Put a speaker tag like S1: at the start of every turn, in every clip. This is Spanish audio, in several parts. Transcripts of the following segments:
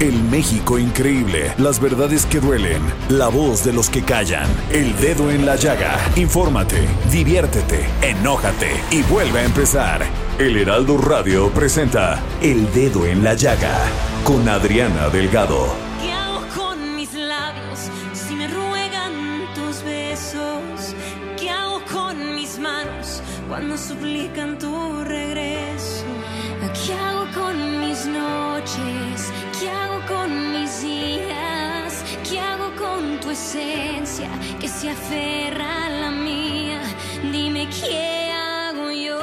S1: El México increíble, las verdades que duelen, la voz de los que callan, el dedo en la llaga. Infórmate, diviértete, enójate y vuelve a empezar. El Heraldo Radio presenta El Dedo en la Llaga con Adriana Delgado.
S2: ¿Qué hago con mis labios si me ruegan tus besos? ¿Qué hago con mis manos cuando suplican tu regreso? ¿Qué hago con mis noches? Tu esencia que se aferra a la mía? Dime qué hago yo.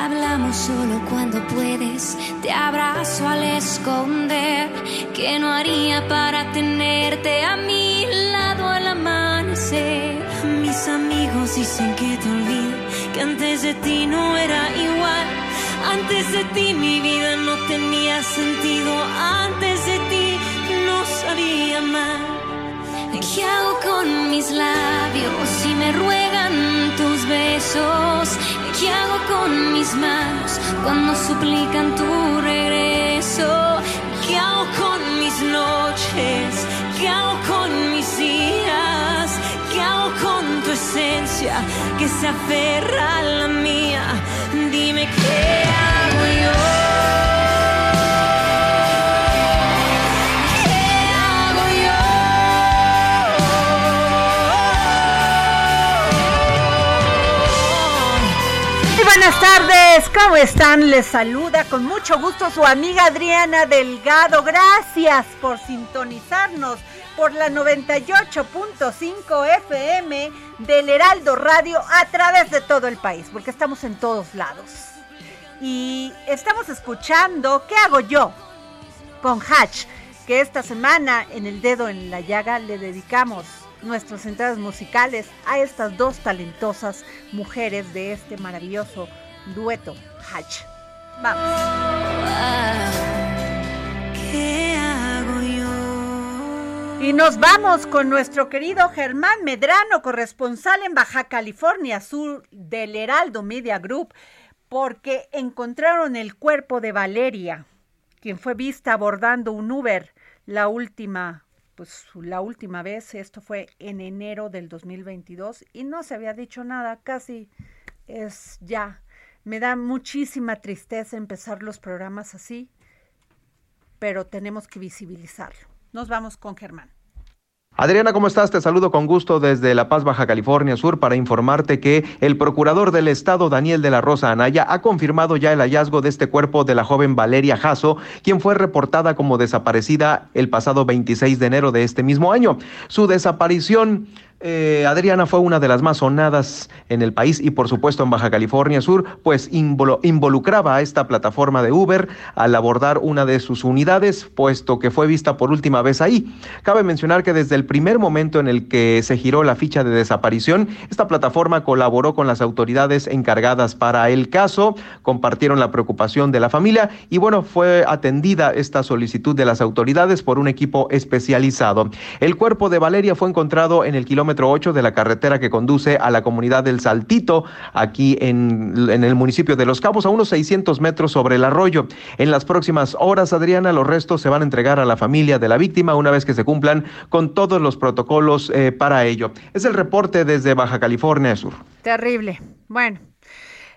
S2: Hablamos solo cuando puedes, te abrazo al esconder, que no haría para tenerte a mi lado al amanecer. Mis amigos dicen que te olvide, antes de ti no era igual, antes de ti mi vida no tenía sentido, antes de ti no sabía amar. ¿Qué hago con mis labios si me ruegan tus besos? ¿Qué hago con mis manos cuando suplican tu regreso? ¿Qué hago con mis noches? ¿Qué hago con mis días? ¿Qué hago con tu esencia que se aferra a la mía? Dime qué hago yo. ¿Qué hago
S3: Y buenas tardes, ¿cómo están? Les saluda con mucho gusto su amiga Adriana Delgado. Gracias por sintonizarnos por la 98.5 FM del Heraldo Radio a través de todo el país, porque estamos en todos lados. Y estamos escuchando ¿Qué hago yo? con Hatch, que esta semana en El Dedo en la Llaga le dedicamos nuestras entradas musicales a estas dos talentosas mujeres de este maravilloso dueto Hatch. Vamos. Y nos vamos con nuestro querido Germán Medrano, corresponsal en Baja California Sur del Heraldo Media Group, porque encontraron el cuerpo de Valeria, quien fue vista abordando un Uber la última pues la última vez, esto fue en enero del 2022 y no se había dicho nada, casi es ya. Me da muchísima tristeza empezar los programas así, pero tenemos que visibilizarlo. Nos vamos con Germán.
S4: Adriana, ¿cómo estás? Te saludo con gusto desde La Paz, Baja California Sur, para informarte que el procurador del Estado, Daniel de la Rosa Anaya, ha confirmado ya el hallazgo de este cuerpo de la joven Valeria Jasso, quien fue reportada como desaparecida el pasado 26 de enero de este mismo año. Su desaparición eh, Adriana fue una de las más sonadas en el país y por supuesto en Baja California Sur, pues involu- involucraba a esta plataforma de Uber al abordar una de sus unidades, puesto que fue vista por última vez ahí. Cabe mencionar que desde el primer momento en el que se giró la ficha de desaparición, esta plataforma colaboró con las autoridades encargadas para el caso, compartieron la preocupación de la familia y bueno, fue atendida esta solicitud de las autoridades por un equipo especializado. El cuerpo de Valeria fue encontrado en el kilómetro kilómetro 8 de la carretera que conduce a la comunidad del Saltito, aquí en, en el municipio de Los Cabos, a unos 600 metros sobre el arroyo. En las próximas horas, Adriana, los restos se van a entregar a la familia de la víctima una vez que se cumplan con todos los protocolos eh, para ello. Es el reporte desde Baja California Sur.
S3: Terrible. Bueno.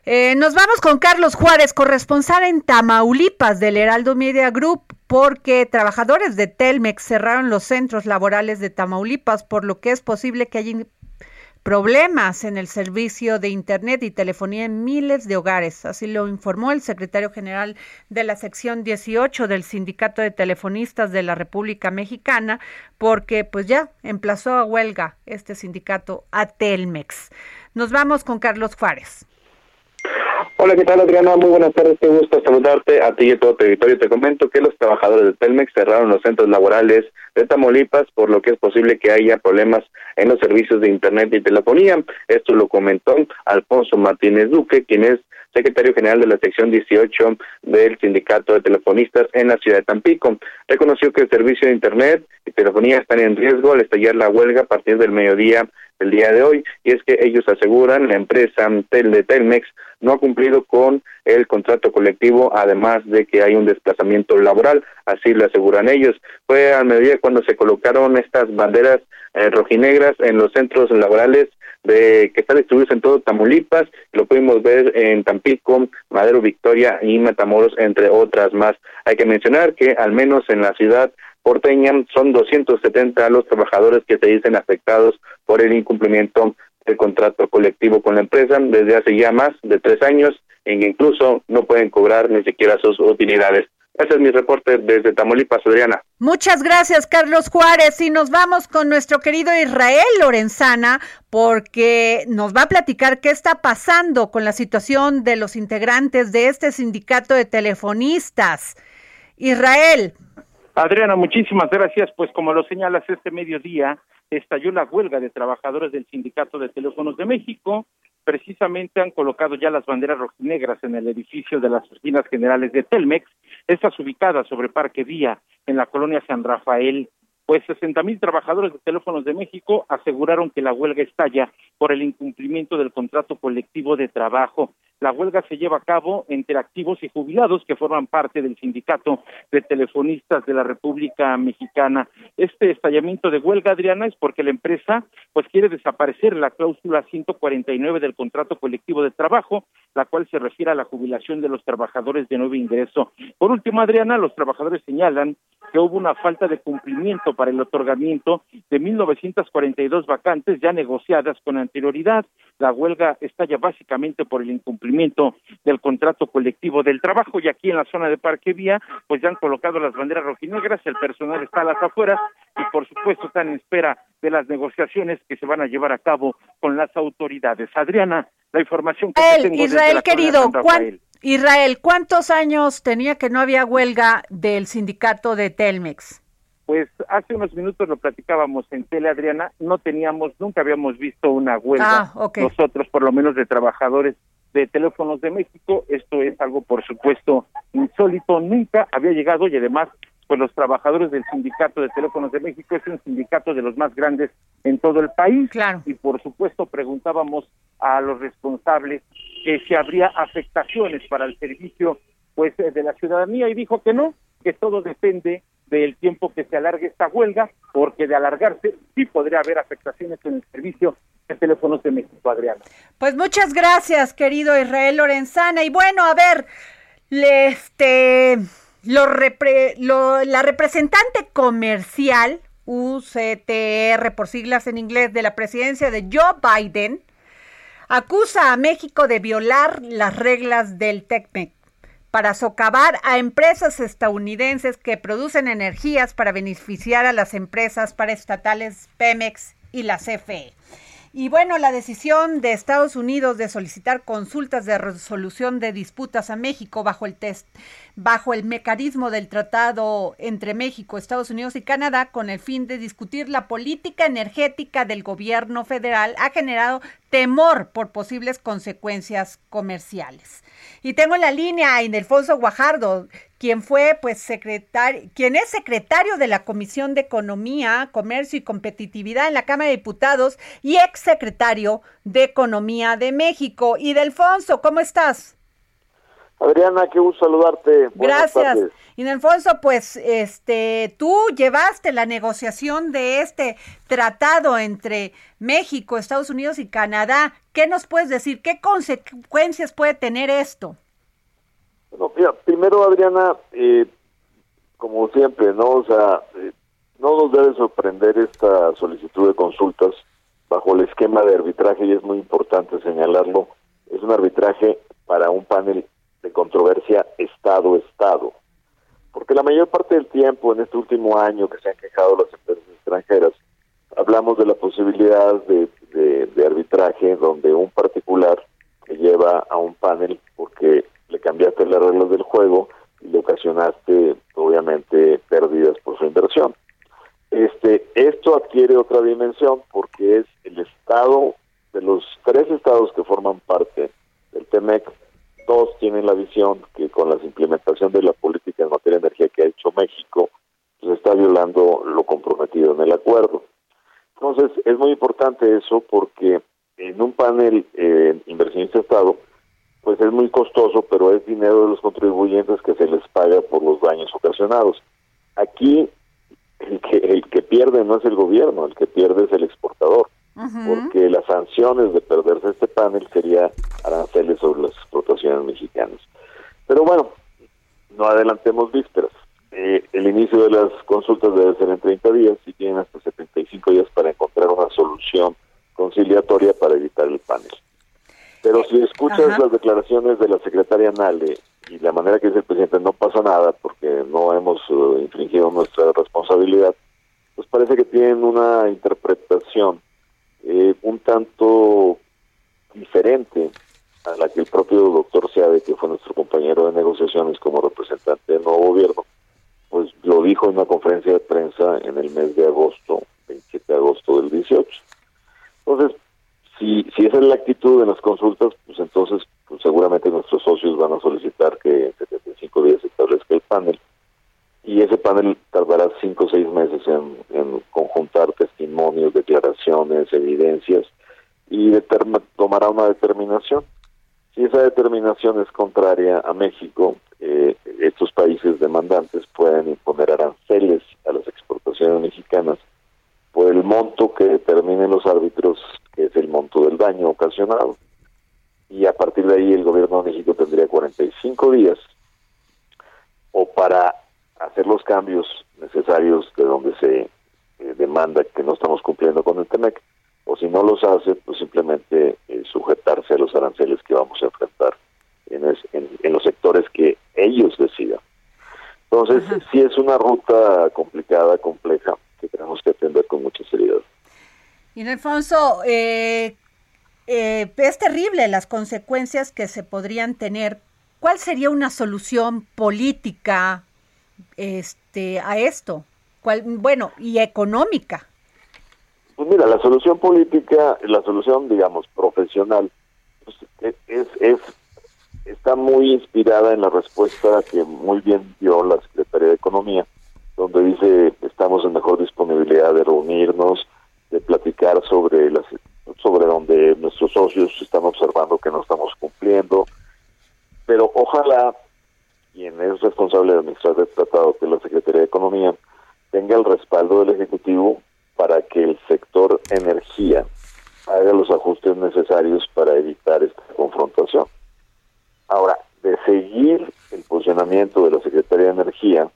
S3: Eh, nos vamos con Carlos Juárez, corresponsal en Tamaulipas del Heraldo Media Group, porque trabajadores de Telmex cerraron los centros laborales de Tamaulipas, por lo que es posible que haya problemas en el servicio de Internet y telefonía en miles de hogares. Así lo informó el secretario general de la sección 18 del Sindicato de Telefonistas de la República Mexicana, porque pues ya emplazó a huelga este sindicato a Telmex. Nos vamos con Carlos Juárez.
S5: Hola, ¿qué tal Adriana? Muy buenas tardes, qué gusto saludarte a ti y a todo territorio. Te comento que los trabajadores de Telmex cerraron los centros laborales de Tamaulipas, por lo que es posible que haya problemas en los servicios de Internet y telefonía. Esto lo comentó Alfonso Martínez Duque, quien es secretario general de la sección 18 del Sindicato de Telefonistas en la ciudad de Tampico. Reconoció que el servicio de Internet y telefonía están en riesgo al estallar la huelga a partir del mediodía el día de hoy y es que ellos aseguran la empresa Tel de Telmex no ha cumplido con el contrato colectivo además de que hay un desplazamiento laboral así lo aseguran ellos fue a medida cuando se colocaron estas banderas eh, rojinegras en los centros laborales de que están distribuidos en todo Tamaulipas, lo pudimos ver en Tampico, Madero Victoria y Matamoros, entre otras más. Hay que mencionar que al menos en la ciudad porteña son 270 los trabajadores que se dicen afectados por el incumplimiento del contrato colectivo con la empresa desde hace ya más de tres años en que incluso no pueden cobrar ni siquiera sus utilidades. Ese es mi reporte desde Tamaulipas, Adriana.
S3: Muchas gracias, Carlos Juárez. Y nos vamos con nuestro querido Israel Lorenzana, porque nos va a platicar qué está pasando con la situación de los integrantes de este sindicato de telefonistas. Israel.
S6: Adriana, muchísimas gracias. Pues como lo señalas, este mediodía estalló la huelga de trabajadores del Sindicato de Teléfonos de México. Precisamente han colocado ya las banderas rojinegras en el edificio de las oficinas generales de Telmex, estas ubicadas sobre Parque Vía, en la colonia San Rafael. Pues sesenta mil trabajadores de Teléfonos de México aseguraron que la huelga estalla por el incumplimiento del contrato colectivo de trabajo. La huelga se lleva a cabo entre activos y jubilados que forman parte del sindicato de telefonistas de la República Mexicana. Este estallamiento de huelga, Adriana, es porque la empresa pues quiere desaparecer la cláusula 149 del contrato colectivo de trabajo, la cual se refiere a la jubilación de los trabajadores de nuevo ingreso. Por último, Adriana, los trabajadores señalan que hubo una falta de cumplimiento para el otorgamiento de 1.942 vacantes ya negociadas con anterioridad. La huelga estalla básicamente por el incumplimiento del contrato colectivo del trabajo y aquí en la zona de Parque Vía pues ya han colocado las banderas rojinegras, el personal está a las afueras y por supuesto están en espera de las negociaciones que se van a llevar a cabo con las autoridades. Adriana, la información que tengo
S3: Israel querido, Israel, ¿cuántos años tenía que no había huelga del sindicato de Telmex?
S6: Pues hace unos minutos lo platicábamos en tele, Adriana, no teníamos, nunca habíamos visto una huelga,
S3: ah,
S6: nosotros por lo menos de trabajadores de Teléfonos de México. Esto es algo, por supuesto, insólito. Nunca había llegado y además, pues los trabajadores del Sindicato de Teléfonos de México es un sindicato de los más grandes en todo el país.
S3: Claro.
S6: Y por supuesto preguntábamos a los responsables que si habría afectaciones para el servicio pues de la ciudadanía y dijo que no, que todo depende del tiempo que se alargue esta huelga, porque de alargarse sí podría haber afectaciones en el servicio de teléfonos de México, Adriana.
S3: Pues muchas gracias, querido Israel Lorenzana. Y bueno, a ver, este, lo, lo la representante comercial, UCTR por siglas en inglés, de la presidencia de Joe Biden, acusa a México de violar las reglas del TECMEC para socavar a empresas estadounidenses que producen energías para beneficiar a las empresas paraestatales Pemex y la CFE. Y bueno, la decisión de Estados Unidos de solicitar consultas de resolución de disputas a México bajo el test, bajo el mecanismo del tratado entre México, Estados Unidos y Canadá con el fin de discutir la política energética del gobierno federal ha generado temor por posibles consecuencias comerciales. Y tengo en la línea a Indelfonso Guajardo, quien fue pues secretario, quien es secretario de la Comisión de Economía, Comercio y Competitividad en la Cámara de Diputados y ex secretario de Economía de México. Y Delfonso, ¿cómo estás?
S7: Adriana, qué gusto saludarte.
S3: Gracias. Y Delfonso, pues este, tú llevaste la negociación de este tratado entre México, Estados Unidos y Canadá. ¿Qué nos puedes decir? ¿Qué consecuencias puede tener esto?
S7: Bueno, mira, primero, Adriana, eh, como siempre, ¿no? O sea, eh, no nos debe sorprender esta solicitud de consultas bajo el esquema de arbitraje, y es muy importante señalarlo, es un arbitraje para un panel de controversia Estado-Estado. Porque la mayor parte del tiempo en este último año que se han quejado las empresas extranjeras, hablamos de la posibilidad de, de arbitraje donde un particular que lleva a un panel porque le cambiaste las reglas del juego y le ocasionaste obviamente pérdidas por su inversión. Este, esto adquiere otra dimensión porque es el estado de los tres estados que forman parte del TEMEC, dos tienen la visión que con la implementación de la política en materia de energía que ha hecho México, pues está violando lo comprometido en el acuerdo. Entonces, es muy importante eso porque en un panel eh, inversionista-estado, pues es muy costoso, pero es dinero de los contribuyentes que se les paga por los daños ocasionados. Aquí el que, el que pierde no es el gobierno, el que pierde es el exportador, porque las sanciones de perderse este panel sería aranceles sobre las exportaciones mexicanas. Pero bueno, no adelantemos vísperas. Eh, el inicio de las consultas debe ser en 30 días y tienen hasta 75 días para encontrar una solución conciliatoria para evitar el panel. Pero si escuchas las declaraciones de la secretaria Nale y la manera que dice el presidente no pasa nada porque no hemos uh, infringido nuestra responsabilidad, pues parece que tienen una interpretación eh, un tanto diferente a la que el propio doctor Seade, que fue nuestro compañero de negociaciones como representante del nuevo gobierno, pues lo dijo en una conferencia de prensa en el mes de agosto, 27 de agosto del 18. Entonces, si, esa es la actitud de las consultas, pues entonces pues seguramente nuestros socios van a solicitar que en 75 días se establezca el panel y ese panel tardará 5 o 6 meses en, conjuntar testimonios, declaraciones, evidencias y tomará una determinación. Si esa determinación es contraria a México, eh, estos países demandantes pueden imponer aranceles a las exportaciones mexicanas por el monto que determinen los árbitros, que es el monto del daño ocasionado. Y a partir de ahí el gobierno de México tendría 45 días o para hacer los cambios necesarios de donde se eh, demanda que no estamos cumpliendo con el TEMEC, o si no los hace, pues simplemente eh, sujetarse a los aranceles que vamos a enfrentar en, en, los sectores que ellos decidan. Entonces, sí es una ruta complicada, compleja, que tenemos que atender con mucha seriedad.
S3: Y Alfonso, eh, eh, es terrible las consecuencias que se podrían tener. ¿Cuál sería una solución política este, a esto? ¿Cuál, bueno, y económica.
S7: Pues mira, la solución política, la solución, digamos, profesional, pues, e, es, es, está muy inspirada en la respuesta que muy bien dio la Secretaría de Economía donde dice estamos en mejor disponibilidad de reunirnos, de platicar sobre las sobre donde nuestros socios están observando que no estamos cumpliendo, pero ojalá quien es responsable de administrar el tratado, que es la Secretaría de Economía, tenga el respaldo del Ejecutivo para que el sector energía haga los ajustes necesarios para evitar esta confrontación. Ahora, de seguir el funcionamiento de la Secretaría de Energía,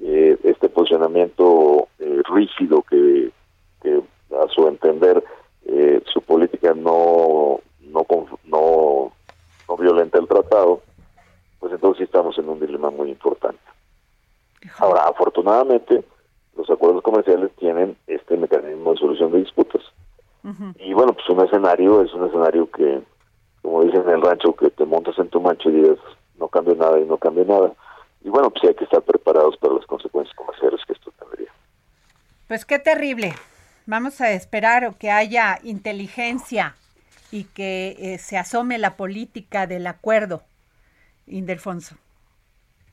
S7: eh, este posicionamiento eh, rígido que, a su entender eh, su política no no, no no violenta el tratado, pues entonces estamos en un dilema muy importante. Ahora, afortunadamente, los acuerdos comerciales tienen este mecanismo de solución de disputas. Y bueno, pues un escenario es un escenario que, como dicen en el rancho, que te montas en tu mancho y dices, no cambia nada y no cambia nada. Y bueno, pues hay que estar preparados para las consecuencias comerciales que esto tendría.
S3: Pues qué terrible. Vamos a esperar que haya inteligencia y que eh, se asome la política del acuerdo, Indelfonso.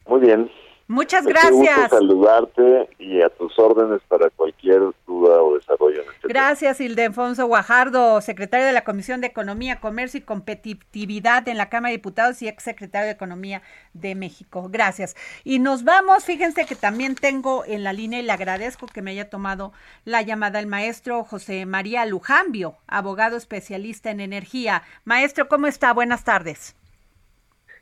S7: Muy bien,
S3: Muchas gracias.
S7: saludarte y a tus órdenes para cualquier duda o desarrollo. En este
S3: gracias, Ildefonso Guajardo, secretario de la Comisión de Economía, Comercio y Competitividad en la Cámara de Diputados y ex secretario de Economía de México. Gracias. Y nos vamos, fíjense que también tengo en la línea y le agradezco que me haya tomado la llamada el maestro José María Lujambio, abogado especialista en energía. Maestro, ¿cómo está? Buenas tardes.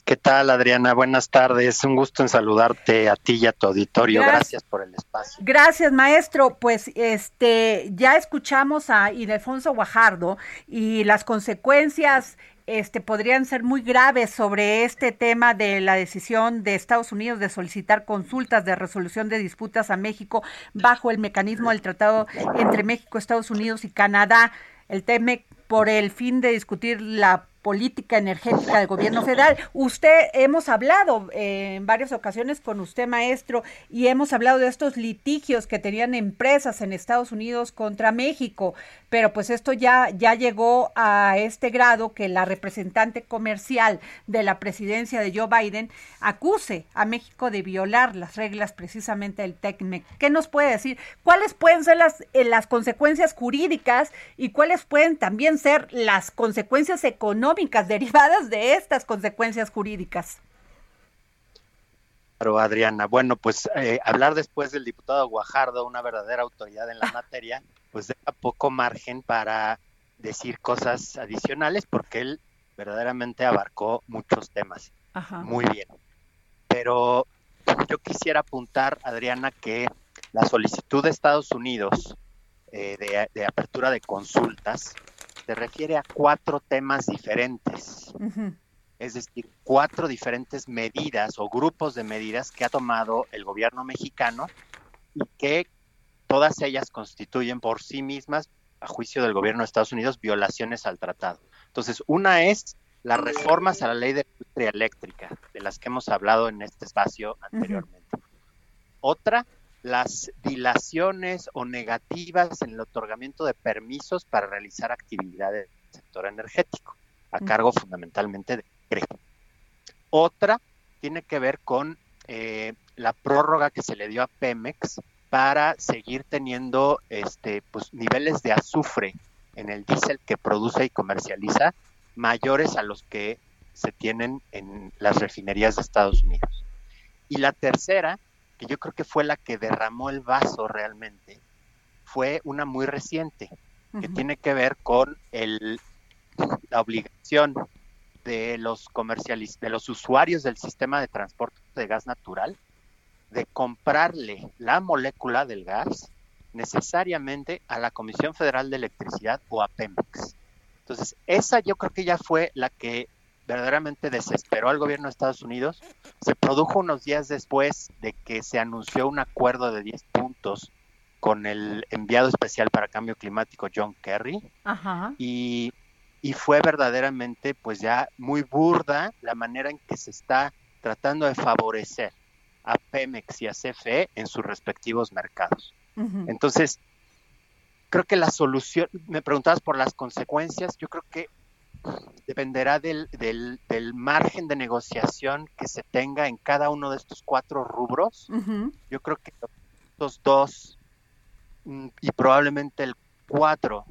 S8: ¿Qué tal, Adriana? Buenas tardes. Un gusto en saludarte a ti y a tu auditorio. Gracias, por el espacio.
S3: Gracias, maestro. Pues este ya escuchamos a Ildefonso Guajardo y las consecuencias este, podrían ser muy graves sobre este tema de la decisión de Estados Unidos de solicitar consultas de resolución de disputas a México bajo el mecanismo del tratado entre México, Estados Unidos y Canadá, el TEMEC, por el fin de discutir la política energética del gobierno federal. Usted, hemos hablado eh, en varias ocasiones con usted, maestro, y hemos hablado de estos litigios que tenían empresas en Estados Unidos contra México, pero pues esto ya, ya llegó a este grado que la representante comercial de la presidencia de Joe Biden acuse a México de violar las reglas precisamente del TECMEC. ¿Qué nos puede decir? ¿Cuáles pueden ser las, eh, las consecuencias jurídicas y cuáles pueden también ser las consecuencias económicas? Derivadas de estas consecuencias jurídicas.
S8: Claro, Adriana. Bueno, pues eh, hablar después del diputado Guajardo, una verdadera autoridad en la materia, pues deja poco margen para decir cosas adicionales porque él verdaderamente abarcó muchos temas. Muy bien. Pero yo quisiera apuntar, Adriana, que la solicitud de Estados Unidos eh, de, de, apertura de consultas se refiere a cuatro temas diferentes. Es decir, cuatro diferentes medidas o grupos de medidas que ha tomado el gobierno mexicano y que todas ellas constituyen por sí mismas, a juicio del gobierno de Estados Unidos, violaciones al tratado. Entonces, una es las reformas a la ley de industria eléctrica, de las que hemos hablado en este espacio anteriormente. Otra las dilaciones o negativas en el otorgamiento de permisos para realizar actividades del sector energético, a cargo fundamentalmente de CRE. Otra tiene que ver con eh, la prórroga que se le dio a Pemex para seguir teniendo este, pues, niveles de azufre en el diésel que produce y comercializa mayores a los que se tienen en las refinerías de Estados Unidos. Y la tercera que yo creo que fue la que derramó el vaso realmente, fue una muy reciente, que tiene que ver con el, la obligación de los comercialistas, de los usuarios del sistema de transporte de gas natural, de comprarle la molécula del gas necesariamente a la Comisión Federal de Electricidad o a Pemex. Entonces, esa yo creo que ya fue la que verdaderamente desesperó al gobierno de Estados Unidos se produjo unos días después de que se anunció un acuerdo de 10 puntos con el enviado especial para cambio climático John Kerry Y, y fue verdaderamente pues ya muy burda la manera en que se está tratando de favorecer a Pemex y a CFE en sus respectivos mercados. Entonces, creo que la solución, me preguntabas por las consecuencias, yo creo que dependerá del, del, margen de negociación que se tenga en cada uno de estos cuatro rubros. Yo creo que estos dos mm, y probablemente el cuatro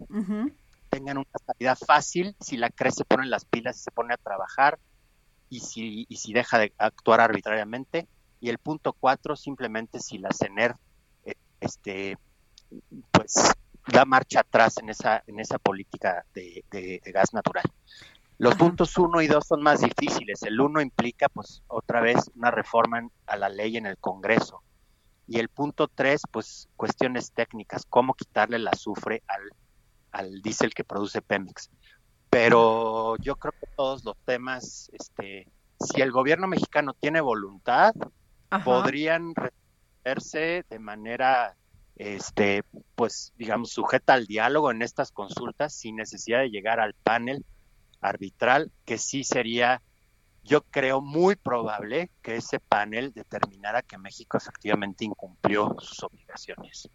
S8: tengan una salida fácil si la CRE se pone las pilas y se pone a trabajar y si, y si deja de actuar arbitrariamente. Y el punto cuatro simplemente si la CENER eh, este, pues da marcha atrás en esa, en esa política de, gas natural. Los puntos uno y dos son más difíciles. El uno implica, pues, otra vez una reforma a la ley en el Congreso. Y el punto tres, pues, cuestiones técnicas, cómo quitarle el azufre al, al diésel que produce Pemex. Pero yo creo que todos los temas, este, si el gobierno mexicano tiene voluntad, podrían resolverse de manera este, pues, digamos, sujeta al diálogo en estas consultas sin necesidad de llegar al panel arbitral, que sí sería, yo creo, muy probable que ese panel determinara que México efectivamente incumplió sus obligaciones.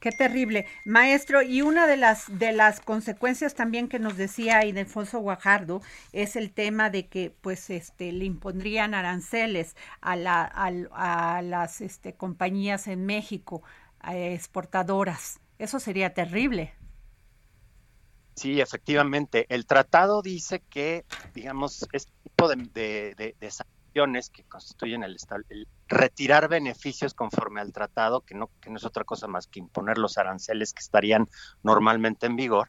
S3: Qué terrible, maestro. Y una de las de las consecuencias también que nos decía Ildefonso Guajardo es el tema de que, pues, este, le impondrían aranceles a la a, las este, compañías en México, exportadoras. Eso sería terrible.
S8: Sí, efectivamente. El tratado dice que, digamos, este tipo de, de, de que constituyen el, el, retirar beneficios conforme al tratado, que no, que no es otra cosa más que imponer los aranceles que estarían normalmente en vigor,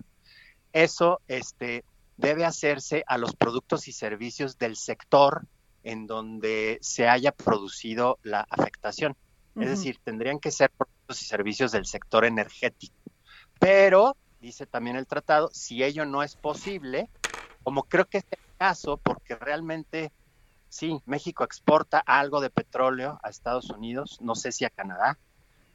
S8: eso este, debe hacerse a los productos y servicios del sector en donde se haya producido la afectación. Es decir, tendrían que ser y servicios del sector energético. Pero, dice también el tratado, si ello no es posible, como creo que es el caso, porque realmente sí, México exporta algo de petróleo a Estados Unidos, no sé si a Canadá,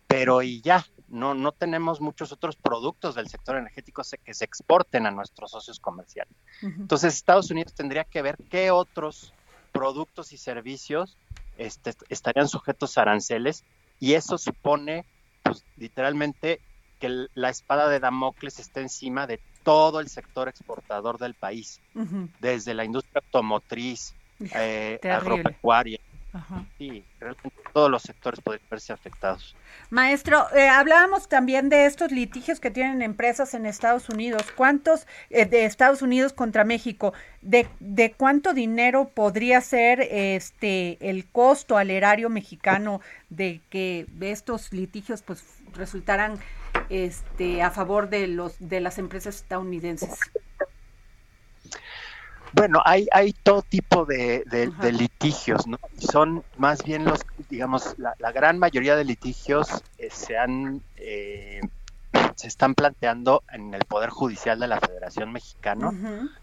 S8: pero y ya, no, no tenemos muchos otros productos del sector energético que se exporten a nuestros socios comerciales. Entonces, Estados Unidos tendría que ver qué otros productos y servicios este, estarían sujetos a aranceles y eso supone, pues, literalmente, que la espada de Damocles esté encima de todo el sector exportador del país, desde la industria automotriz, eh, agropecuaria. Sí, realmente todos los sectores podrían verse afectados.
S3: Maestro, eh, hablábamos también de estos litigios que tienen empresas en Estados Unidos. ¿Cuántos eh, de Estados Unidos contra México? ¿De, ¿De cuánto dinero podría ser este el costo al erario mexicano de que estos litigios pues resultaran este a favor de los de las empresas estadounidenses?
S8: Bueno, hay, hay todo tipo de, litigios, ¿no? Son más bien los, digamos, la, gran mayoría de litigios eh, se han, eh, se están planteando en el Poder Judicial de la Federación Mexicana,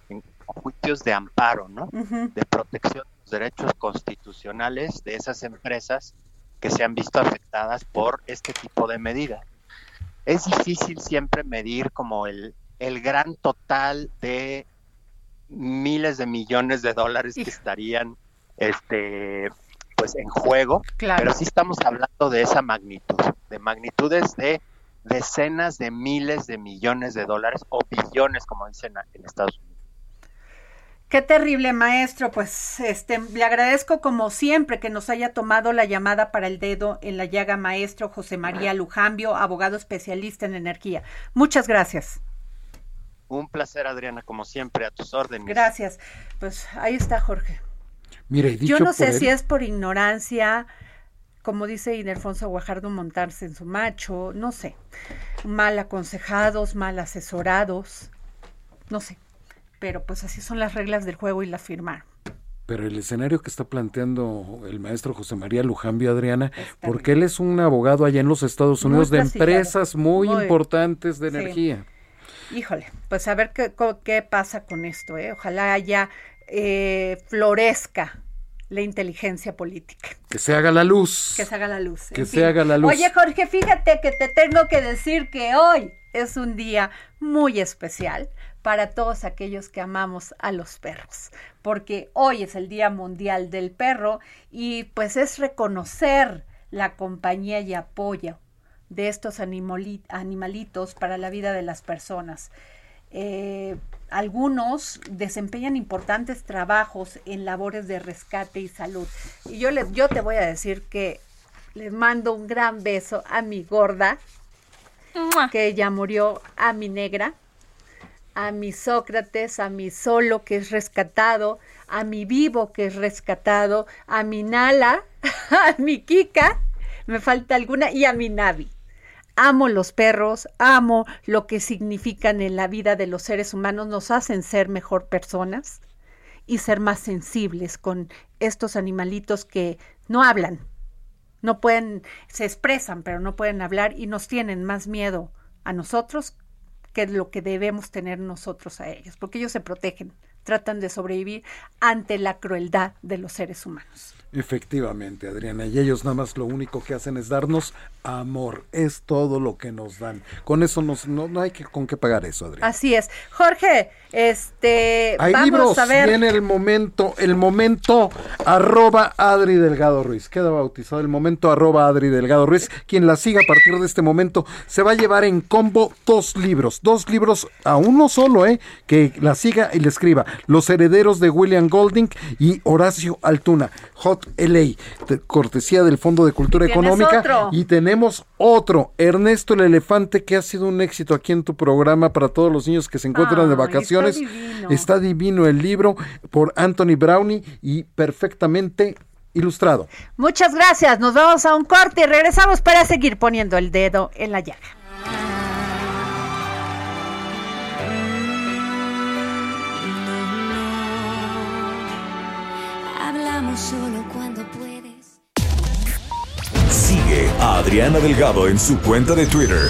S8: en juicios de amparo, ¿no? De protección de los derechos constitucionales de esas empresas que se han visto afectadas por este tipo de medidas. Es difícil siempre medir como el, el gran total de miles de millones de dólares que estarían este pues en juego, pero sí estamos hablando de esa magnitud, de magnitudes de decenas de miles de millones de dólares o billones como dicen en Estados Unidos.
S3: Qué terrible, maestro. Pues este le agradezco como siempre que nos haya tomado la llamada para el dedo en la llaga, maestro José María Lujambio, abogado especialista en energía. Muchas gracias.
S8: Un placer, Adriana, como siempre, a tus órdenes.
S3: Gracias. Pues ahí está, Jorge.
S9: Mire,
S3: Yo no sé si es por ignorancia, como dice Inerfonso Guajardo, montarse en su macho, no sé. Mal aconsejados, mal asesorados, no sé. Pero pues así son las reglas del juego y las firmaron.
S9: Pero el escenario que está planteando el maestro José María Lujambio, Adriana, porque él es un abogado allá en los Estados Unidos de empresas muy, importantes de energía.
S3: Híjole, pues a ver qué, qué pasa con esto, ¿eh? Ojalá haya, eh, florezca la inteligencia política.
S9: Que se haga la luz.
S3: Que se haga la luz.
S9: Que se haga la luz.
S3: Oye, Jorge, fíjate que te tengo que decir que hoy es un día muy especial para todos aquellos que amamos a los perros, porque hoy es el Día Mundial del Perro y pues es reconocer la compañía y apoyo de estos animalitos para la vida de las personas. Eh, algunos desempeñan importantes trabajos en labores de rescate y salud. Y yo, les, yo te voy a decir que les mando un gran beso a mi gorda, que ya murió, a mi negra, a mi Sócrates, a mi Solo, que es rescatado, a mi Vivo, que es rescatado, a mi Nala, a mi Kika, me falta alguna, y a mi Navi amo los perros, amo lo que significan en la vida de los seres humanos, nos hacen ser mejor personas y ser más sensibles con estos animalitos que no hablan, no pueden, se expresan, pero no pueden hablar y nos tienen más miedo a nosotros que lo que debemos tener nosotros a ellos, porque ellos se protegen, tratan de sobrevivir ante la crueldad de los seres humanos.
S9: Efectivamente, Adriana, y ellos nada más lo único que hacen es darnos amor, es todo lo que nos dan. Con eso nos, no, no hay que con qué pagar eso, Adriana.
S3: Así es. Jorge, este,
S9: hay
S3: vamos
S9: libros,
S3: a ver.
S9: viene el momento, el momento arroba Adri Delgado Ruiz, queda bautizado el momento arroba Adri Delgado Ruiz, quien la siga a partir de este momento se va a llevar en combo dos libros, dos libros a uno solo, eh, que la siga y le escriba, Los herederos de William Golding y Horacio Altuna, Hot LA, cortesía del Fondo de Cultura
S3: ¿Tienes
S9: Económica.
S3: otro?
S9: Y tenemos otro, Ernesto el Elefante, que ha sido un éxito aquí en tu programa para todos los niños que se encuentran de
S3: Ay, está
S9: vacaciones.
S3: divino.
S9: Está divino el libro por Anthony Brownie y perfectamente ilustrado.
S3: Muchas gracias. Nos vamos a un corte y regresamos para seguir poniendo el dedo en la llaga.
S2: Solo cuando puedes.
S1: Sigue a Adriana Delgado en su cuenta de Twitter.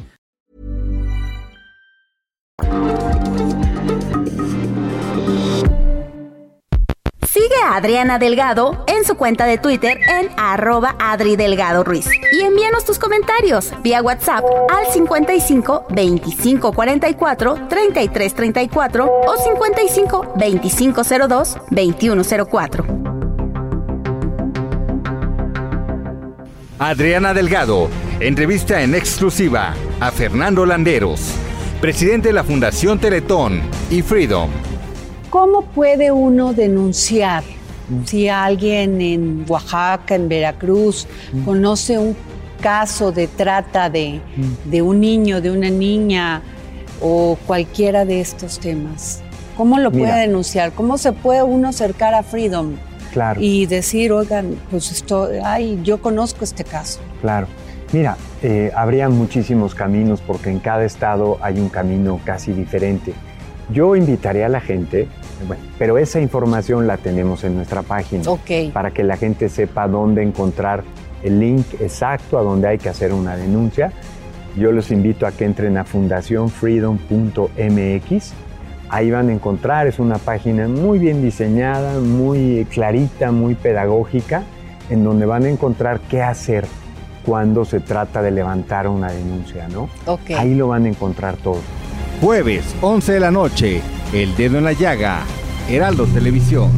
S10: Adriana Delgado en su cuenta de Twitter en arroba Adri Delgado Ruiz. Y envíanos tus comentarios vía WhatsApp al 55 25 44 33 34 o 55 25 02 21 04.
S11: Adriana Delgado entrevista en exclusiva a Fernando Landeros, presidente de la Fundación Teletón y Freedom.
S12: ¿Cómo puede uno denunciar si alguien en Oaxaca, en Veracruz, conoce un caso de trata de, de un niño, de una niña o cualquiera de estos temas? ¿Cómo lo puede denunciar? ¿Cómo se puede uno acercar a Freedom
S13: Claro.
S12: y decir, oigan, pues esto, ay, yo conozco este caso?
S13: Claro. Mira, eh, habría muchísimos caminos porque en cada estado hay un camino casi diferente. Yo invitaría a la gente, bueno, pero esa información la tenemos en nuestra página
S12: Ok.
S13: para que la gente sepa dónde encontrar el link exacto a donde hay que hacer una denuncia. Yo los invito a que entren a fundacionfreedom.mx. Ahí van a encontrar, es una página muy bien diseñada, muy clarita, muy pedagógica, en donde van a encontrar qué hacer cuando se trata de levantar una denuncia, ¿no?
S12: Ok.
S13: Ahí lo van a encontrar todo.
S11: Jueves, 11 de la noche, El Dedo en la Llaga, Heraldo Televisión.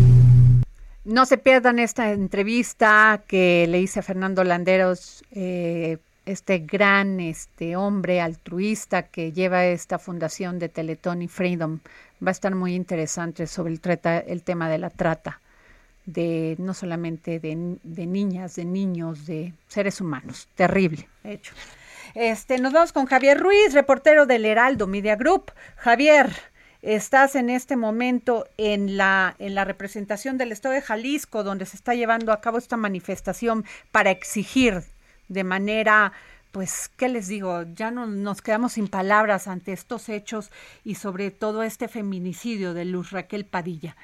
S3: No se pierdan esta entrevista que le hice a Fernando Landeros, eh, este gran este hombre altruista que lleva esta fundación de Teletón y Freedom. Va a estar muy interesante sobre el, trata- el tema de la trata, de no solamente de, de niñas, de niños, de seres humanos. Terrible, de hecho. Este, nos vamos con Javier Ruiz, reportero del Heraldo Media Group. Javier, estás en este momento en la, en la representación del Estado de Jalisco, donde se está llevando a cabo esta manifestación para exigir de manera, pues, ¿qué les digo? Ya no nos quedamos sin palabras ante estos hechos y sobre todo este feminicidio de Luz Raquel Padilla.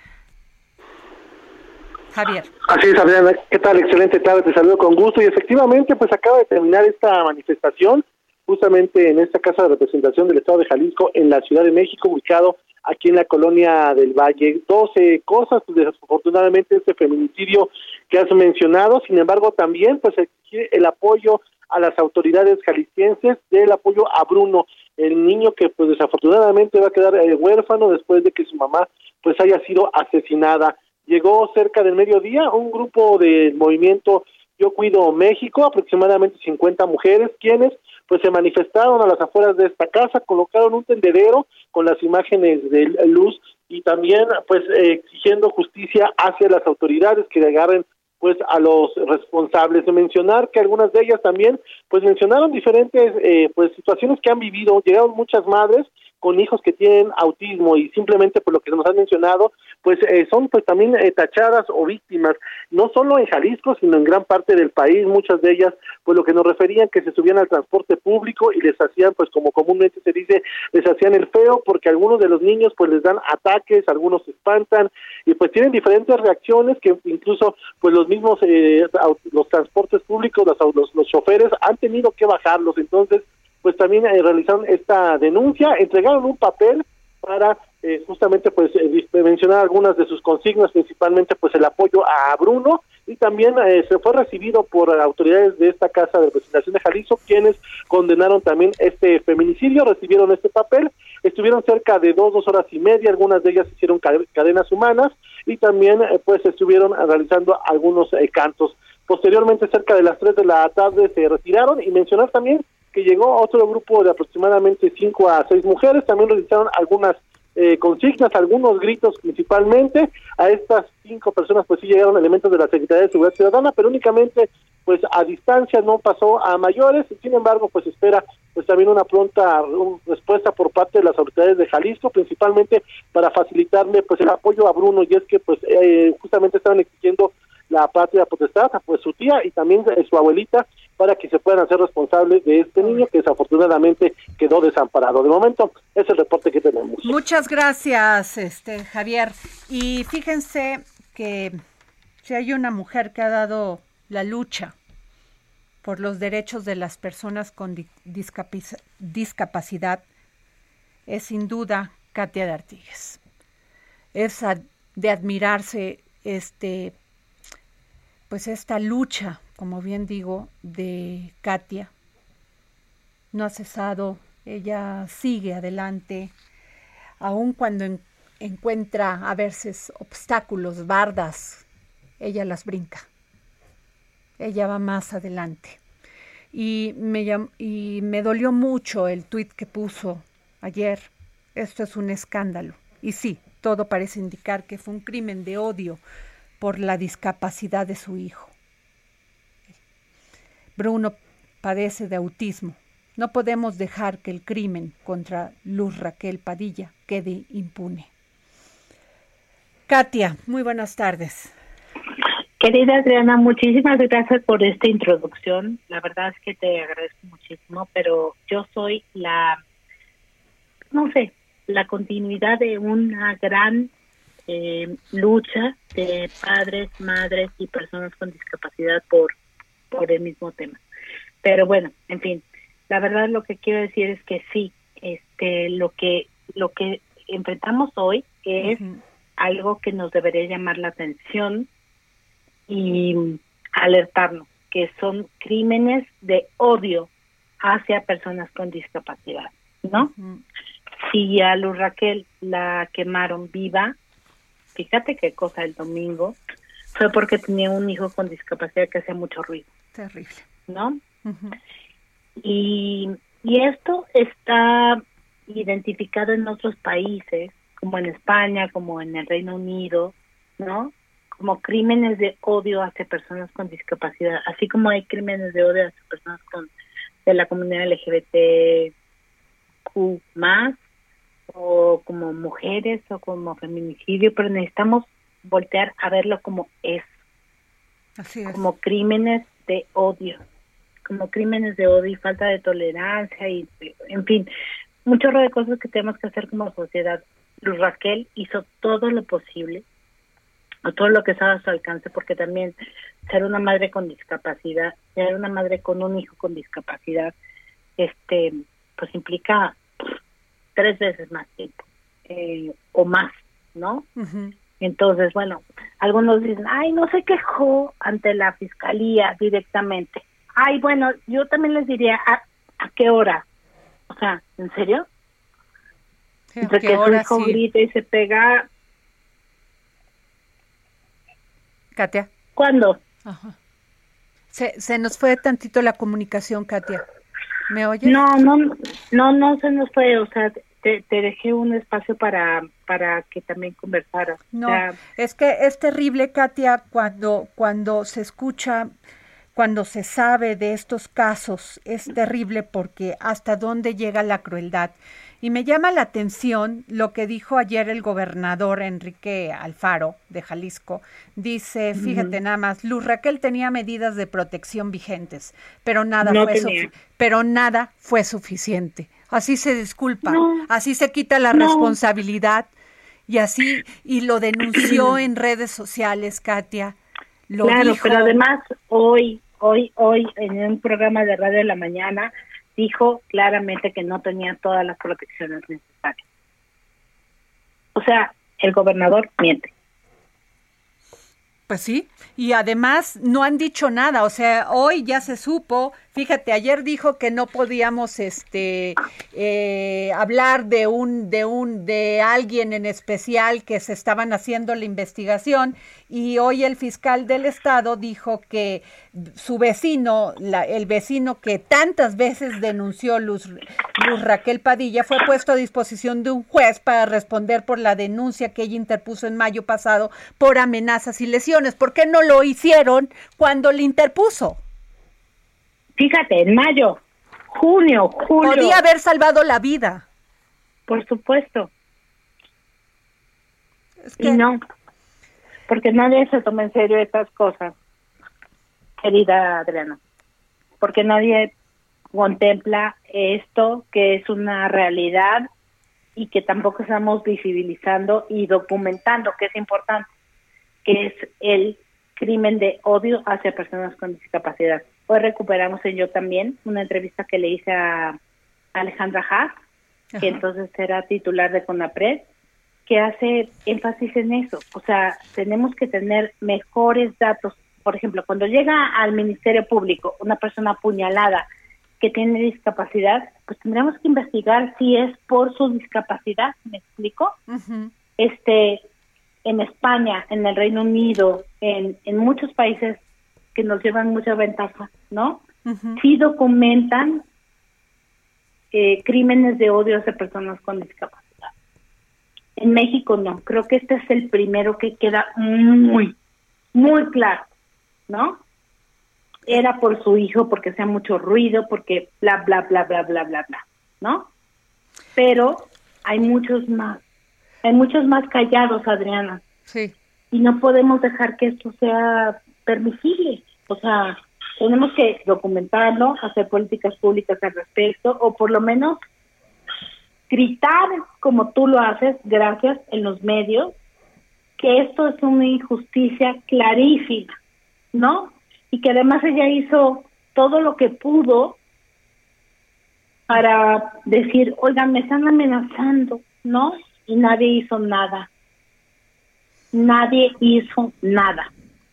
S3: Javier.
S14: Así es, Adriana. ¿Qué tal? Excelente tarde. Te saludo con gusto. Y efectivamente, pues acaba de terminar esta manifestación justamente en esta Casa de Representación del Estado de Jalisco en la Ciudad de México, ubicado aquí en la colonia del Valle. 12 cosas, pues, desafortunadamente este feminicidio que has mencionado, sin embargo también pues exige el apoyo a las autoridades jaliscienses del apoyo a Bruno, el niño que pues desafortunadamente va a quedar eh, huérfano después de que su mamá pues haya sido asesinada. Llegó cerca del mediodía un grupo del movimiento Yo Cuido México, aproximadamente 50 mujeres, quienes pues se manifestaron a las afueras de esta casa, colocaron un tendedero con las imágenes de luz y también pues eh, exigiendo justicia hacia las autoridades que agarren pues a los responsables. De mencionar que algunas de ellas también pues mencionaron diferentes eh, pues situaciones que han vivido llegaron muchas madres con hijos que tienen autismo y simplemente por lo que nos han mencionado, pues eh, son pues también eh, tachadas o víctimas, no solo en Jalisco, sino en gran parte del país, muchas de ellas, pues lo que nos referían que se subían al transporte público y les hacían, pues como comúnmente se dice, les hacían el feo porque algunos de los niños pues les dan ataques, algunos se espantan y pues tienen diferentes reacciones que incluso pues los mismos eh, los transportes públicos, los, los, los choferes han tenido que bajarlos, entonces pues también eh, realizaron esta denuncia, entregaron un papel para eh, justamente pues eh, mencionar algunas de sus consignas, principalmente pues el apoyo a Bruno y también se fue recibido por autoridades de esta casa de representación de Jalisco, quienes condenaron también este feminicidio, recibieron este papel, estuvieron cerca de dos, dos horas y media, algunas de ellas hicieron cadenas humanas y también pues estuvieron realizando algunos cantos. Posteriormente, cerca de las tres de la tarde, se retiraron y mencionar también que llegó otro grupo de aproximadamente cinco a seis mujeres, también realizaron algunas eh, consignas, algunos gritos principalmente. A estas cinco personas pues sí llegaron elementos de la Secretaría de Seguridad Ciudadana, pero únicamente pues a distancia no pasó a mayores. Sin embargo, pues espera pues también una pronta respuesta por parte de las autoridades de Jalisco, principalmente para facilitarle pues el apoyo a Bruno y es que pues eh, justamente estaban exigiendo la patria potestad, pues su tía y también su abuelita para que se puedan hacer responsables de este niño que desafortunadamente quedó desamparado. De momento es el reporte que tenemos.
S3: Muchas gracias, este Javier. Y fíjense que si hay una mujer que ha dado la lucha por los derechos de las personas con discapacidad, es sin duda Katia de Artigues. Es de admirarse este pues esta lucha, como bien digo, de Katia no ha cesado, ella sigue adelante, aun cuando encuentra a veces obstáculos, bardas, ella las brinca, ella va más adelante. Y me, y me dolió mucho el tuit que puso ayer, esto es un escándalo. Y sí, todo parece indicar que fue un crimen de odio por la discapacidad de su hijo. Bruno padece de autismo. No podemos dejar que el crimen contra Luz Raquel Padilla quede impune. Katia, muy buenas tardes.
S15: Querida Adriana, muchísimas gracias por esta introducción. La verdad es que te agradezco muchísimo, pero yo soy la, no sé, la continuidad de una gran eh, lucha de padres, madres y personas con discapacidad por, por el mismo tema. Pero bueno, en fin, la verdad lo que quiero decir es que sí, este, lo que, lo que enfrentamos hoy es algo que nos debería llamar la atención y alertarnos, que son crímenes de odio hacia personas con discapacidad, ¿no? Si a Luz Raquel la quemaron viva, fíjate qué cosa el domingo, fue porque tenía un hijo con discapacidad que hacía mucho ruido.
S3: Terrible.
S15: ¿No? y, y esto está identificado en otros países, como en España, como en el Reino Unido, ¿no? Como crímenes de odio hacia personas con discapacidad, así como hay crímenes de odio hacia personas con de la comunidad LGBTQ más, o como mujeres o como feminicidio, pero necesitamos voltear a verlo como es. Como crímenes de odio, como crímenes de odio y falta de tolerancia y, en fin, un chorro de cosas que tenemos que hacer como sociedad. Luz Raquel hizo todo lo posible a todo lo que está a su alcance, porque también ser una madre con discapacidad, ser una madre con un hijo con discapacidad, este, pues implica tres veces más tiempo eh, o más, ¿no? Entonces, bueno, algunos dicen, ay, no se quejó ante la fiscalía directamente. Ay, bueno, yo también les diría, ¿a, a qué hora? O sea, ¿en serio? Entre que su hijo grita y se pega.
S3: Katia.
S15: ¿Cuándo?
S3: Se, se nos fue tantito la comunicación, Katia. ¿Me oyes?
S15: No, no, no, no se nos fue. O sea, te, te dejé un espacio para, para que también conversaras.
S3: No, es que es terrible, Katia, cuando, cuando se escucha cuando se sabe de estos casos es terrible porque hasta dónde llega la crueldad. Y me llama la atención lo que dijo ayer el gobernador Enrique Alfaro de Jalisco. Dice, fíjate nada más, Luz Raquel tenía medidas de protección vigentes, pero nada, fue, pero nada fue suficiente. Así se disculpa, así se quita la responsabilidad y así, y lo denunció en redes sociales, Katia. Lo
S15: claro, pero además hoy hoy, hoy en un programa de radio de la mañana dijo claramente que no tenía todas las protecciones necesarias. O sea, el gobernador miente.
S3: Pues sí, y además no han dicho nada, o sea, hoy ya se supo, fíjate, ayer dijo que no podíamos este eh, hablar de un de un de alguien en especial que se estaban haciendo la investigación y hoy el fiscal del estado dijo que su vecino, la, el vecino que tantas veces denunció Luz, Luz Raquel Padilla, fue puesto a disposición de un juez para responder por la denuncia que ella interpuso en mayo pasado por amenazas y lesiones. ¿Por qué no lo hicieron cuando le interpuso?
S15: Fíjate, en mayo, junio, julio.
S3: Podía haber salvado la vida.
S15: Por supuesto. Y no porque nadie se toma en serio estas cosas, querida Adriana, porque nadie contempla esto que es una realidad y que tampoco estamos visibilizando y documentando, que es importante, que es el crimen de odio hacia personas con discapacidad. Hoy recuperamos en yo también una entrevista que le hice a Alejandra Haas, que entonces era titular de CONAPRED, que hace énfasis en eso. O sea, tenemos que tener mejores datos. Por ejemplo, cuando llega al Ministerio Público una persona apuñalada que tiene discapacidad, pues tendremos que investigar si es por su discapacidad, ¿me explico? Este, en España, en el Reino Unido, en, en muchos países que nos llevan mucha ventaja, ¿no? Sí documentan eh, crímenes de odio hacia personas con discapacidad. En México no, creo que este es el primero que queda muy, muy claro, ¿no? Era por su hijo, porque hacía mucho ruido, porque bla, bla, bla, bla, bla, bla, bla, ¿no? Pero hay muchos más, hay muchos más callados, Adriana.
S3: Sí.
S15: Y no podemos dejar que esto sea permisible. O sea, tenemos que documentarlo, hacer políticas públicas al respecto, o por lo menos gritar como tú lo haces, gracias, en los medios, que esto es una injusticia clarísima, ¿no? Y que además ella hizo todo lo que pudo para decir, oigan, me están amenazando, ¿no? Y nadie hizo nada. Nadie hizo nada.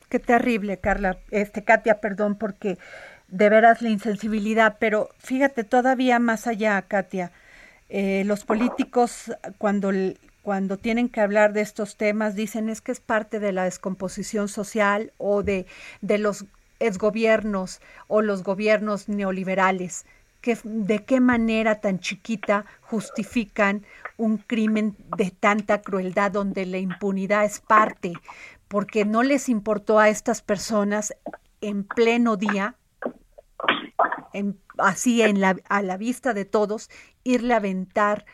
S3: Qué terrible, Carla, este Katia, perdón, porque de veras la insensibilidad, pero fíjate todavía más allá, Katia eh, los políticos cuando, cuando tienen que hablar de estos temas dicen es que es parte de la descomposición social o de, de los exgobiernos o los gobiernos neoliberales. Que, ¿De qué manera tan chiquita justifican un crimen de tanta crueldad donde la impunidad es parte? Porque no les importó a estas personas en pleno día así en la, a la vista de todos, irle a aventar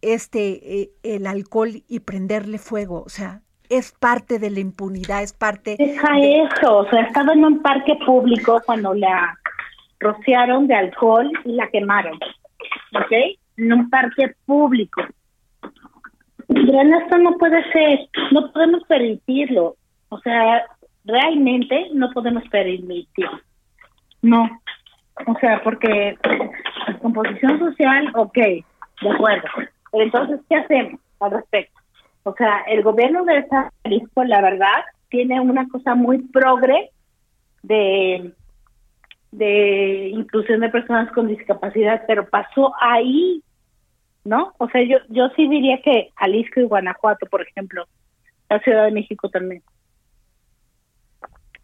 S3: este eh, el alcohol y prenderle fuego, o sea, es parte de la impunidad, es parte
S15: Deja eso, o sea, estaba en un parque público cuando la rociaron de alcohol y la quemaron. ¿Ok? En un parque público. Adriana, esto no puede ser, no podemos permitirlo. O sea, realmente no podemos permitirlo. No. O sea, porque la composición social, ok, de acuerdo. Pero entonces, ¿qué hacemos al respecto? O sea, el gobierno de San Jalisco, la verdad, tiene una cosa muy progre de de inclusión de personas con discapacidad, pero pasó ahí, ¿no? O sea, yo yo sí diría que Jalisco y Guanajuato, por ejemplo, la Ciudad de México también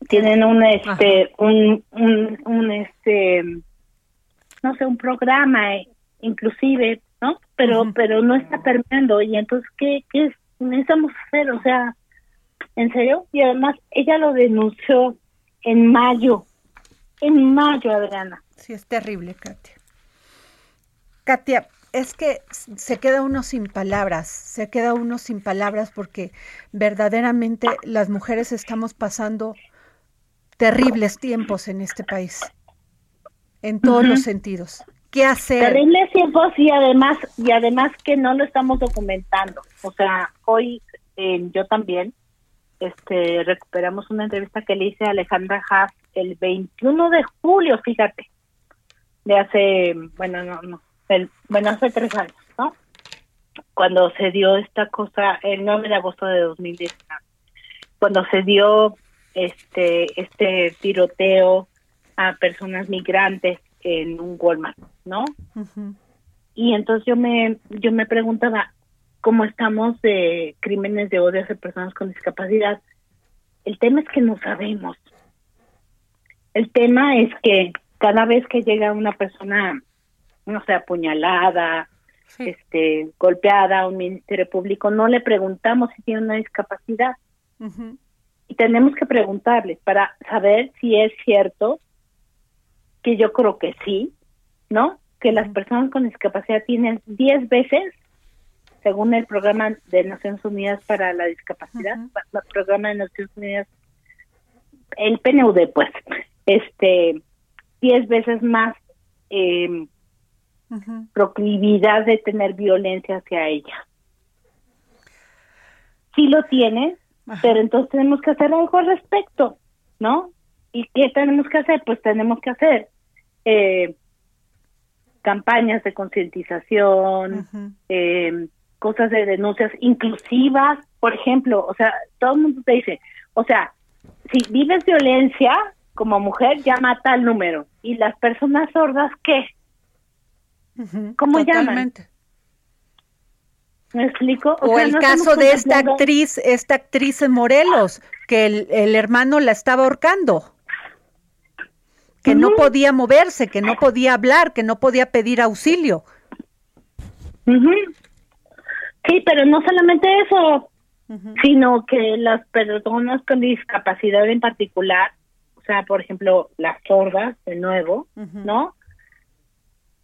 S15: tienen un este un, un un este no sé un programa eh, inclusive no pero pero no está permeando y entonces qué qué necesitamos hacer o sea en serio y además ella lo denunció en mayo en mayo Adriana
S3: sí es terrible Katia Katia es que se queda uno sin palabras, se queda uno sin palabras porque verdaderamente las mujeres estamos pasando terribles tiempos en este país, en todos los sentidos. ¿Qué hacer?
S15: Terribles tiempos y además y además que no lo estamos documentando. O sea, hoy eh, yo también este recuperamos una entrevista que le hice a Alejandra Haas el 21 de julio, fíjate, de hace, bueno, no, no, el, bueno, hace tres años, ¿no? Cuando se dio esta cosa, el 9 de agosto de 2019, cuando se dio este este tiroteo a personas migrantes en un Walmart, ¿no? Y entonces yo me yo me preguntaba cómo estamos de crímenes de odio hacia personas con discapacidad. El tema es que no sabemos. El tema es que cada vez que llega una persona, no sé, apuñalada, este, golpeada a un ministerio público, no le preguntamos si tiene una discapacidad. Y tenemos que preguntarles para saber si es cierto, que yo creo que sí, ¿no? Que las personas con discapacidad tienen 10 veces, según el programa de Naciones Unidas para la Discapacidad, el programa de Naciones Unidas, el PNUD, pues, este, 10 veces más eh, proclividad de tener violencia hacia ella. Sí lo tiene, pero entonces tenemos que hacer algo al respecto, ¿no? ¿Y qué tenemos que hacer? Pues tenemos que hacer eh, campañas de concientización, eh, cosas de denuncias inclusivas, por ejemplo, o sea, todo el mundo te dice, o sea, si vives violencia como mujer, llama tal número. ¿Y las personas sordas qué? ¿Cómo llaman? ¿Me explico?
S3: O, el caso de esta actriz, esta actriz en Morelos, que el, hermano la estaba ahorcando, que no podía moverse, que no podía hablar, que no podía pedir auxilio.
S15: Sí, pero no solamente eso, sino que las personas con discapacidad en particular, o sea, por ejemplo, las sordas, de nuevo, ¿no?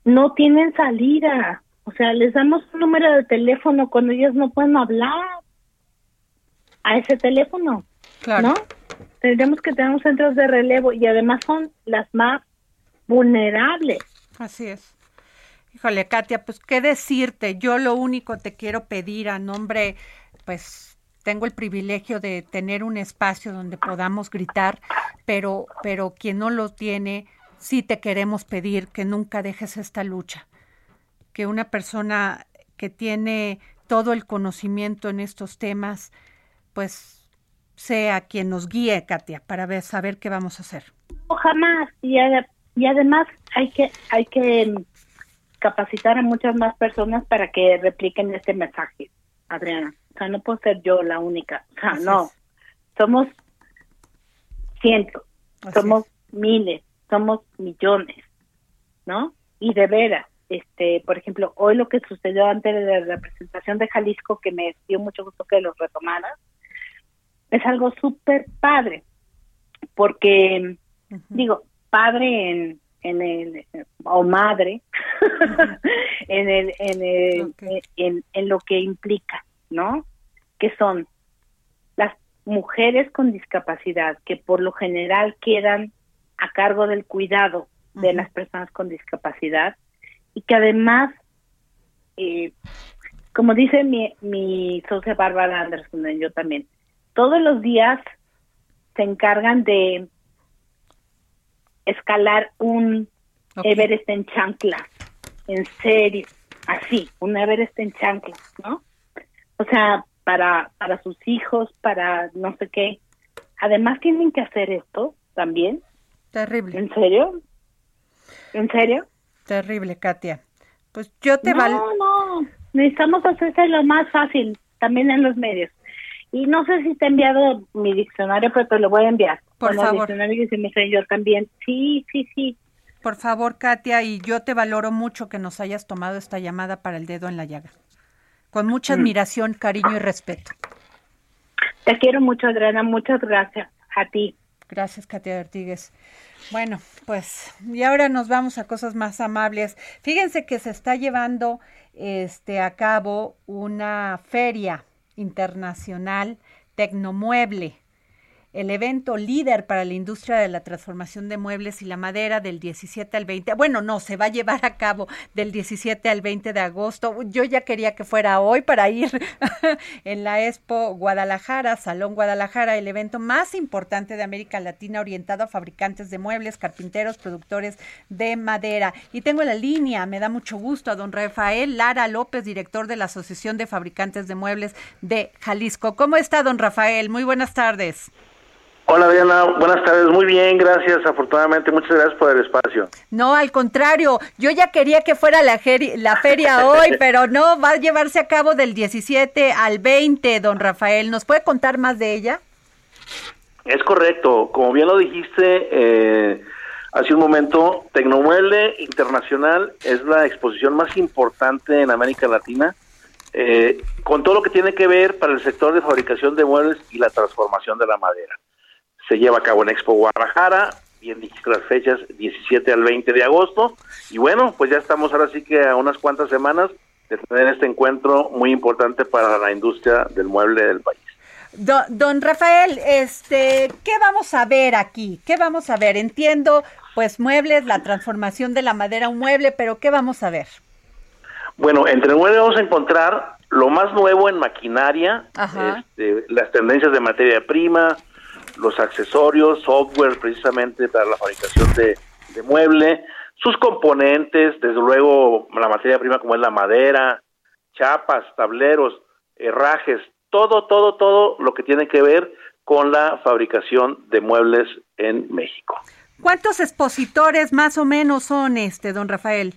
S15: No tienen salida o sea, les damos un número de teléfono cuando ellos no pueden hablar a ese teléfono. Claro. ¿No? Tendremos que tener centros de relevo y además son las más vulnerables.
S3: Así es. Híjole, Katia, pues qué decirte. Yo lo único te quiero pedir a nombre, pues tengo el privilegio de tener un espacio donde podamos gritar, pero, pero quien no lo tiene, sí te queremos pedir que nunca dejes esta lucha que una persona que tiene todo el conocimiento en estos temas, pues sea quien nos guíe, Katia, para ver, saber qué vamos a hacer.
S15: No, jamás. Y, y además hay que, hay que capacitar a muchas más personas para que repliquen este mensaje, Adriana. O sea, no puedo ser yo la única. O sea, no. Somos cientos, somos miles, somos millones, ¿no? Y de veras, este, por ejemplo, hoy lo que sucedió antes de la representación de Jalisco, que me dio mucho gusto que lo retomaras, es algo súper padre, porque, digo, padre en, en el, o madre, en, el, en, el, en, en lo que implica, ¿no? Que son las mujeres con discapacidad, que por lo general quedan a cargo del cuidado de las personas con discapacidad, y que además eh, como dice mi, mi socia Bárbara Anderson, yo también, todos los días se encargan de escalar un Everest en chanclas, en serio, así, un Everest en chanclas, ¿no? O sea, para, para sus hijos, para no sé qué. Además tienen que hacer esto también.
S3: Terrible.
S15: ¿En serio? ¿En serio?
S3: Terrible, Katia. Pues yo te
S15: No, no, necesitamos hacerse lo más fácil, también en los medios. Y no sé si te he enviado mi diccionario, pero te lo voy a enviar.
S3: Por
S15: Con el
S3: favor.
S15: diccionario que yo también. Sí, sí, sí.
S3: Por favor, Katia, y yo te valoro mucho que nos hayas tomado esta llamada para el dedo en la llaga. Con mucha
S15: Mm.
S3: admiración, cariño y respeto.
S15: Te quiero mucho, Adriana. Muchas gracias a ti.
S3: Gracias, Katia Ortigues. Bueno, pues, y ahora nos vamos a cosas más amables. Fíjense que se está llevando este a cabo una feria internacional Tecnomueble, el evento líder para la industria de la transformación de muebles y la madera del 17 al 20. Bueno, no, se va a llevar a cabo del 17 al 20 de agosto. Yo ya quería que fuera hoy para ir en la Expo Guadalajara, Salón Guadalajara, el evento más importante de América Latina orientado a fabricantes de muebles, carpinteros, productores de madera. Y tengo en la línea, me da mucho gusto, a don Rafael Lara López, director de la Asociación de Fabricantes de Muebles de Jalisco. ¿Cómo está, don Rafael? Muy buenas tardes.
S16: Hola Adriana, buenas tardes, muy bien, gracias, afortunadamente, muchas gracias por el espacio.
S3: No, al contrario, yo ya quería que fuera la feria hoy, pero no, va a llevarse a cabo del 17 al 20, don Rafael. ¿Nos puede contar más de ella?
S16: Es correcto, como bien lo dijiste eh, hace un momento, Tecnomueble Internacional es la exposición más importante en América Latina, eh, con todo lo que tiene que ver para el sector de fabricación de muebles y la transformación de la madera. Se lleva a cabo en Expo Guadalajara, bien dijiste las fechas, 17 al 20 de agosto, y bueno, pues ya estamos ahora sí que a unas cuantas semanas de tener este encuentro muy importante para la industria del mueble del país.
S3: Do- don Rafael, este, ¿qué vamos a ver aquí? ¿Qué vamos a ver? Entiendo, pues muebles, la transformación de la madera a un mueble, pero ¿qué vamos a ver?
S16: Bueno, entre muebles vamos a encontrar lo más nuevo en maquinaria, este, las tendencias de materia prima, los accesorios, software precisamente para la fabricación de, de mueble, sus componentes, desde luego la materia prima como es la madera, chapas, tableros, herrajes, todo, todo, todo lo que tiene que ver con la fabricación de muebles en México.
S3: ¿Cuántos expositores más o menos son este, don Rafael?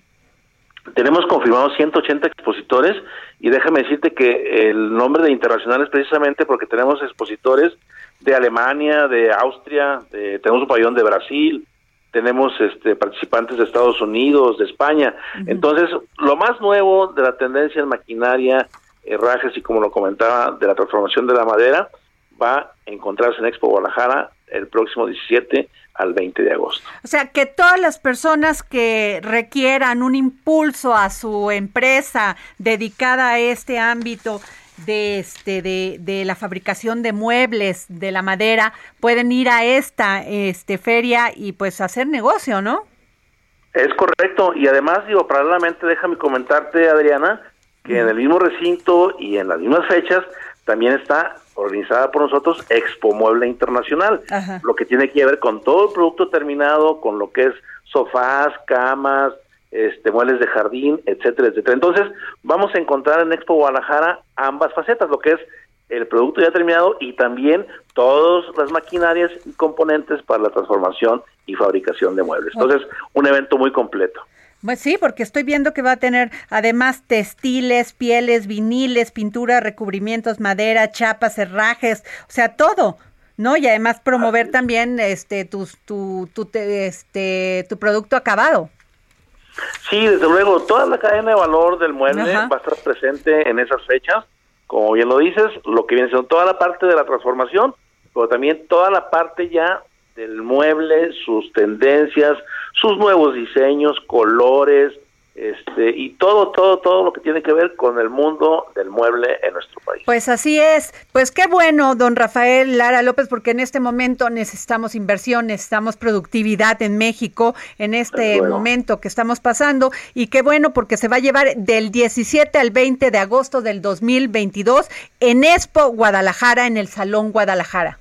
S16: Tenemos confirmados 180 expositores y déjame decirte que el nombre de internacional es precisamente porque tenemos expositores de Alemania, de Austria, tenemos un pabellón de Brasil, tenemos este, participantes de Estados Unidos, de España. Entonces, lo más nuevo de la tendencia en maquinaria, herrajes y como lo comentaba, de la transformación de la madera, va a encontrarse en Expo Guadalajara el próximo 17 al 20 de agosto.
S3: O sea, que todas las personas que requieran un impulso a su empresa dedicada a este ámbito de este de, de la fabricación de muebles de la madera pueden ir a esta este feria y pues hacer negocio, ¿no?
S16: Es correcto, y además, digo, paralelamente, déjame comentarte, Adriana, que en el mismo recinto y en las mismas fechas también está organizada por nosotros Expo Mueble Internacional,
S3: Ajá.
S16: lo que tiene que ver con todo el producto terminado, con lo que es sofás, camas, este, muebles de jardín, etcétera, etcétera. Entonces, vamos a encontrar en Expo Guadalajara ambas facetas, lo que es el producto ya terminado y también todas las maquinarias y componentes para la transformación y fabricación de muebles. Entonces, un evento muy completo.
S3: Pues sí, porque estoy viendo que va a tener además textiles, pieles, viniles, pintura, recubrimientos, madera, chapas, herrajes, o sea, todo, ¿no? Y además promover también este tus tu tu te- este tu producto acabado.
S16: Sí, desde luego, toda la cadena de valor del mueble
S3: Ajá.
S16: va a estar presente en esas fechas, como bien lo dices, lo que viene siendo toda la parte de la transformación, pero también toda la parte ya del mueble, sus tendencias, sus nuevos diseños, colores, este, y todo, todo, todo lo que tiene que ver con el mundo del mueble en nuestro país.
S3: Pues así es. Pues qué bueno, don Rafael Lara López, porque en este momento necesitamos inversión, necesitamos productividad en México, en este momento que estamos pasando. Y qué bueno, porque se va a llevar del 17 al 20 de agosto del 2022 en Expo Guadalajara, en el Salón Guadalajara.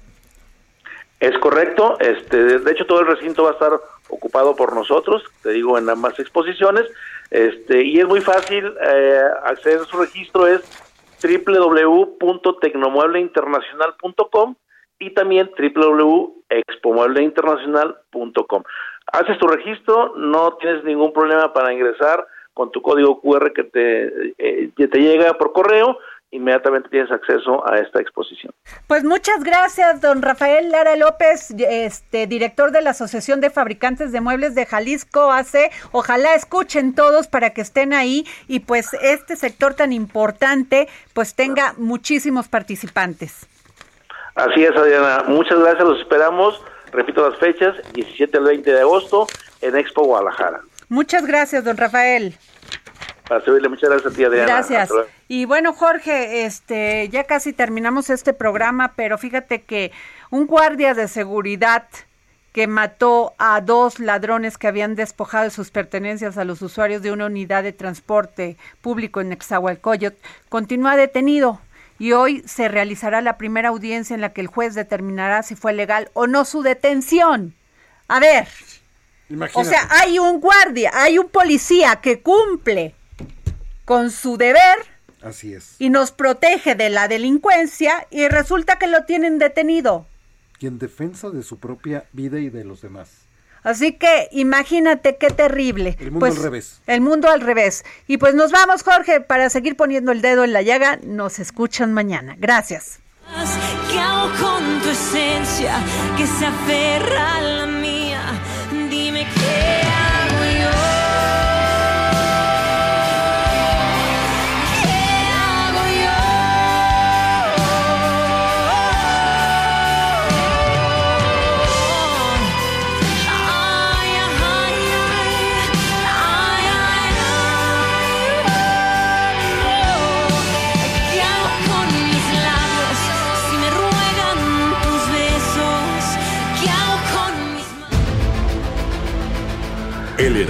S16: Es correcto. Este, de hecho, todo el recinto va a estar ocupado por nosotros, te digo, en ambas exposiciones. Este, y es muy fácil eh, acceder a su registro, es www.tecnomuebleinternacional.com y también www.expomuebleinternacional.com. Haces tu registro, no tienes ningún problema para ingresar con tu código QR te, eh, que te llega por correo inmediatamente tienes acceso a esta exposición.
S3: Pues muchas gracias, don Rafael Lara López, este director de la Asociación de Fabricantes de Muebles de Jalisco AC. Ojalá escuchen todos para que estén ahí y pues este sector tan importante pues tenga muchísimos participantes.
S16: Así es, Adriana. Muchas gracias, los esperamos. Repito las fechas, 17 al 20 de agosto en Expo Guadalajara.
S3: Muchas gracias, don Rafael.
S16: Para servirle, muchas gracias a ti, Adriana.
S3: Gracias. Y bueno, Jorge, este, ya casi terminamos este programa, pero fíjate que un guardia de seguridad que mató a dos ladrones que habían despojado de sus pertenencias a los usuarios de una unidad de transporte público en Nexahualcoyot, continúa detenido y hoy se realizará la primera audiencia en la que el juez determinará si fue legal o no su detención. A ver, o sea, hay un guardia, hay un policía que cumple con su deber.
S9: Así es.
S3: Y nos protege de la delincuencia y resulta que lo tienen detenido.
S9: Y en defensa de su propia vida y de los demás.
S3: Así que imagínate qué terrible.
S9: El mundo
S3: pues,
S9: al revés.
S3: El mundo al revés. Y pues nos vamos, Jorge, para seguir poniendo el dedo en la llaga. Nos escuchan mañana. Gracias.
S2: ¿Qué hago con tu esencia que se aferra a la